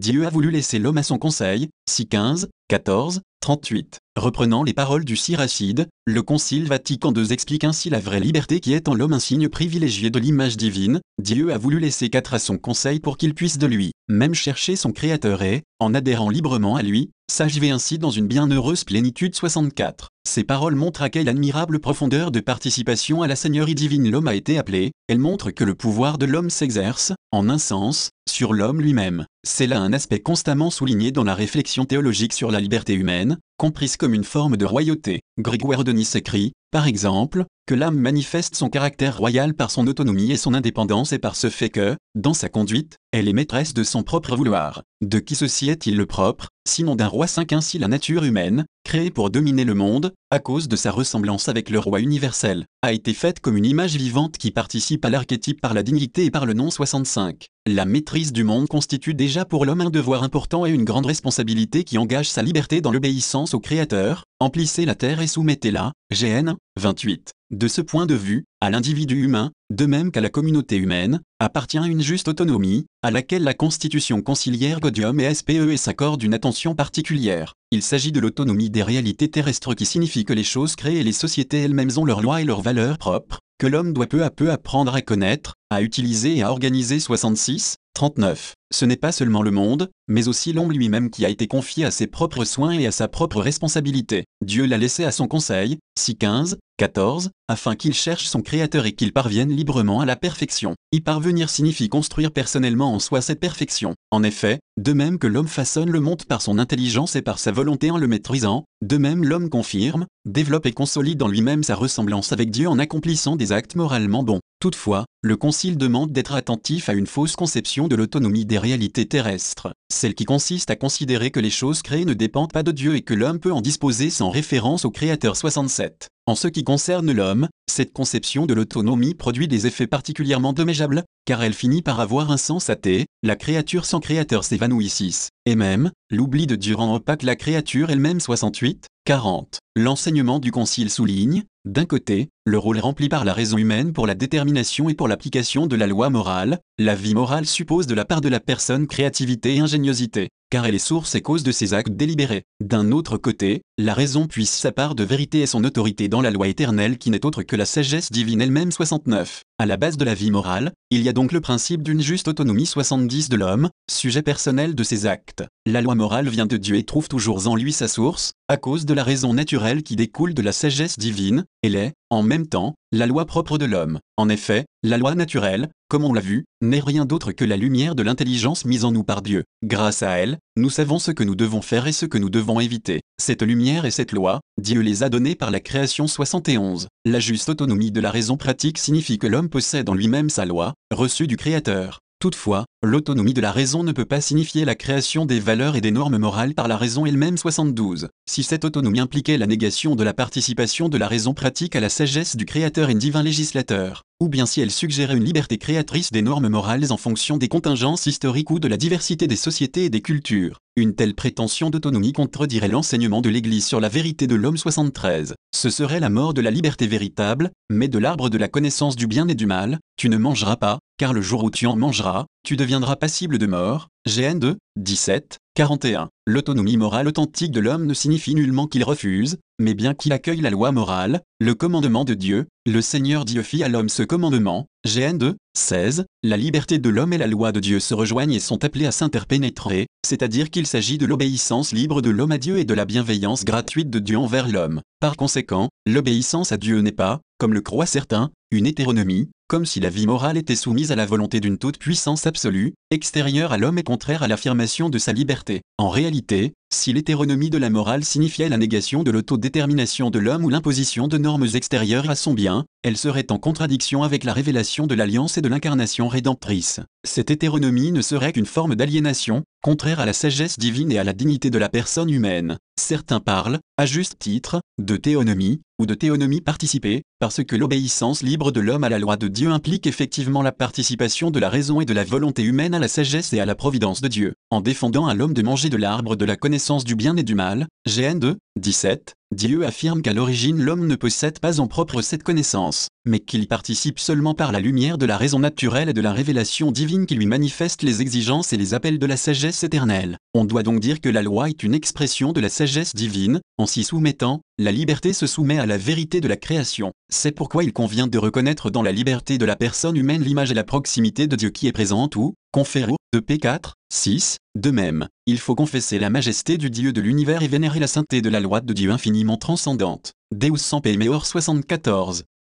Dieu a voulu laisser l'homme à son conseil, 6 15, 14, 38. Reprenant les paroles du Siracide, le Concile Vatican II explique ainsi la vraie liberté qui est en l'homme un signe privilégié de l'image divine, Dieu a voulu laisser quatre à son conseil pour qu'il puisse de lui, même chercher son Créateur et, en adhérant librement à lui, s'agiver ainsi dans une bienheureuse plénitude 64. Ces paroles montrent à quelle admirable profondeur de participation à la Seigneurie divine l'homme a été appelé, elles montrent que le pouvoir de l'homme s'exerce, en un sens, sur l'homme lui-même. C'est là un aspect constamment souligné dans la réflexion théologique sur la liberté humaine, comprise comme une forme de royauté. Grégoire Denis écrit, par exemple, que l'âme manifeste son caractère royal par son autonomie et son indépendance et par ce fait que, dans sa conduite, elle est maîtresse de son propre vouloir. De qui ceci est-il le propre, sinon d'un roi cinq ainsi la nature humaine, créée pour dominer le monde, à cause de sa ressemblance avec le roi universel, a été faite comme une image vivante qui participe à l'archétype par la dignité et par le nom 65. La maîtrise du monde constitue déjà pour l'homme un devoir important et une grande responsabilité qui engage sa liberté dans l'obéissance au Créateur, emplissez la terre et soumettez-la, GN 28. De ce point de vue, à l'individu humain, de même qu'à la communauté humaine, appartient une juste autonomie, à laquelle la constitution conciliaire Godium et SPE s'accorde une attention particulière. Il s'agit de l'autonomie des réalités terrestres qui signifie que les choses créées et les sociétés elles-mêmes ont leurs lois et leurs valeurs propres, que l'homme doit peu à peu apprendre à connaître, à utiliser et à organiser 66, 39. Ce n'est pas seulement le monde, mais aussi l'homme lui-même qui a été confié à ses propres soins et à sa propre responsabilité. Dieu l'a laissé à son conseil, 6 15, 14, afin qu'il cherche son Créateur et qu'il parvienne librement à la perfection. Y parvenir signifie construire personnellement en soi cette perfection. En effet, de même que l'homme façonne le monde par son intelligence et par sa volonté en le maîtrisant, de même l'homme confirme, développe et consolide en lui-même sa ressemblance avec Dieu en accomplissant des actes moralement bons. Toutefois, le Concile demande d'être attentif à une fausse conception de l'autonomie des réalités terrestres, celle qui consiste à considérer que les choses créées ne dépendent pas de Dieu et que l'homme peut en disposer sans référence au Créateur 67. En ce qui concerne l'homme, cette conception de l'autonomie produit des effets particulièrement dommageables, car elle finit par avoir un sens athée, la créature sans créateur s'évanouississe, et même, l'oubli de Dieu rend opaque la créature elle-même 68, 40. L'enseignement du Concile souligne, d'un côté, le rôle rempli par la raison humaine pour la détermination et pour l'application de la loi morale, la vie morale suppose de la part de la personne créativité et ingéniosité, car elle est source et cause de ses actes délibérés. D'un autre côté, la raison puise sa part de vérité et son autorité dans la loi éternelle qui n'est autre que la sagesse divine elle-même 69. À la base de la vie morale, il y a donc le principe d'une juste autonomie 70 de l'homme, sujet personnel de ses actes. La loi morale vient de Dieu et trouve toujours en lui sa source, à cause de la raison naturelle qui découle de la sagesse divine, elle est, en même temps, la loi propre de l'homme. En effet, la loi naturelle, comme on l'a vu, n'est rien d'autre que la lumière de l'intelligence mise en nous par Dieu. Grâce à elle, nous savons ce que nous devons faire et ce que nous devons éviter. Cette lumière et cette loi, Dieu les a données par la création 71. La juste autonomie de la raison pratique signifie que l'homme possède en lui-même sa loi, reçue du Créateur. Toutefois, l'autonomie de la raison ne peut pas signifier la création des valeurs et des normes morales par la raison elle-même 72. Si cette autonomie impliquait la négation de la participation de la raison pratique à la sagesse du Créateur et divin législateur, ou bien si elle suggérait une liberté créatrice des normes morales en fonction des contingences historiques ou de la diversité des sociétés et des cultures, une telle prétention d'autonomie contredirait l'enseignement de l'Église sur la vérité de l'homme 73. Ce serait la mort de la liberté véritable, mais de l'arbre de la connaissance du bien et du mal, tu ne mangeras pas, car le jour où tu en mangeras, tu deviendras passible de mort. GN 2, 17, 41. L'autonomie morale authentique de l'homme ne signifie nullement qu'il refuse, mais bien qu'il accueille la loi morale, le commandement de Dieu, le Seigneur Dieu fit à l'homme ce commandement, GN 2, 16, la liberté de l'homme et la loi de Dieu se rejoignent et sont appelées à s'interpénétrer, c'est-à-dire qu'il s'agit de l'obéissance libre de l'homme à Dieu et de la bienveillance gratuite de Dieu envers l'homme. Par conséquent, l'obéissance à Dieu n'est pas, comme le croient certains, une hétéronomie, comme si la vie morale était soumise à la volonté d'une toute-puissance absolue, extérieure à l'homme et contraire à l'affirmation de sa liberté. En réalité, si l'hétéronomie de la morale signifiait la négation de l'autodétermination de l'homme ou l'imposition de normes extérieures à son bien, elle serait en contradiction avec la révélation de l'alliance et de l'incarnation rédemptrice. Cette hétéronomie ne serait qu'une forme d'aliénation, contraire à la sagesse divine et à la dignité de la personne humaine. Certains parlent, à juste titre, de théonomie, ou de théonomie participée, parce que l'obéissance libre de l'homme à la loi de Dieu implique effectivement la participation de la raison et de la volonté humaine à la sagesse et à la providence de Dieu. En défendant à l'homme de manger de l'arbre de la connaissance du bien et du mal, GN 2, 17, Dieu affirme qu'à l'origine l'homme ne possède pas en propre cette connaissance, mais qu'il participe seulement par la lumière de la raison naturelle et de la révélation divine qui lui manifeste les exigences et les appels de la sagesse éternelle. On doit donc dire que la loi est une expression de la sagesse divine, en s'y soumettant, la liberté se soumet à la vérité de la création. C'est pourquoi il convient de reconnaître dans la liberté de la personne humaine l'image et la proximité de Dieu qui est présente ou, confère de P4, 6, de même, il faut confesser la majesté du Dieu de l'univers et vénérer la sainteté de la loi de Dieu infiniment transcendante. Deus sans Meor 74.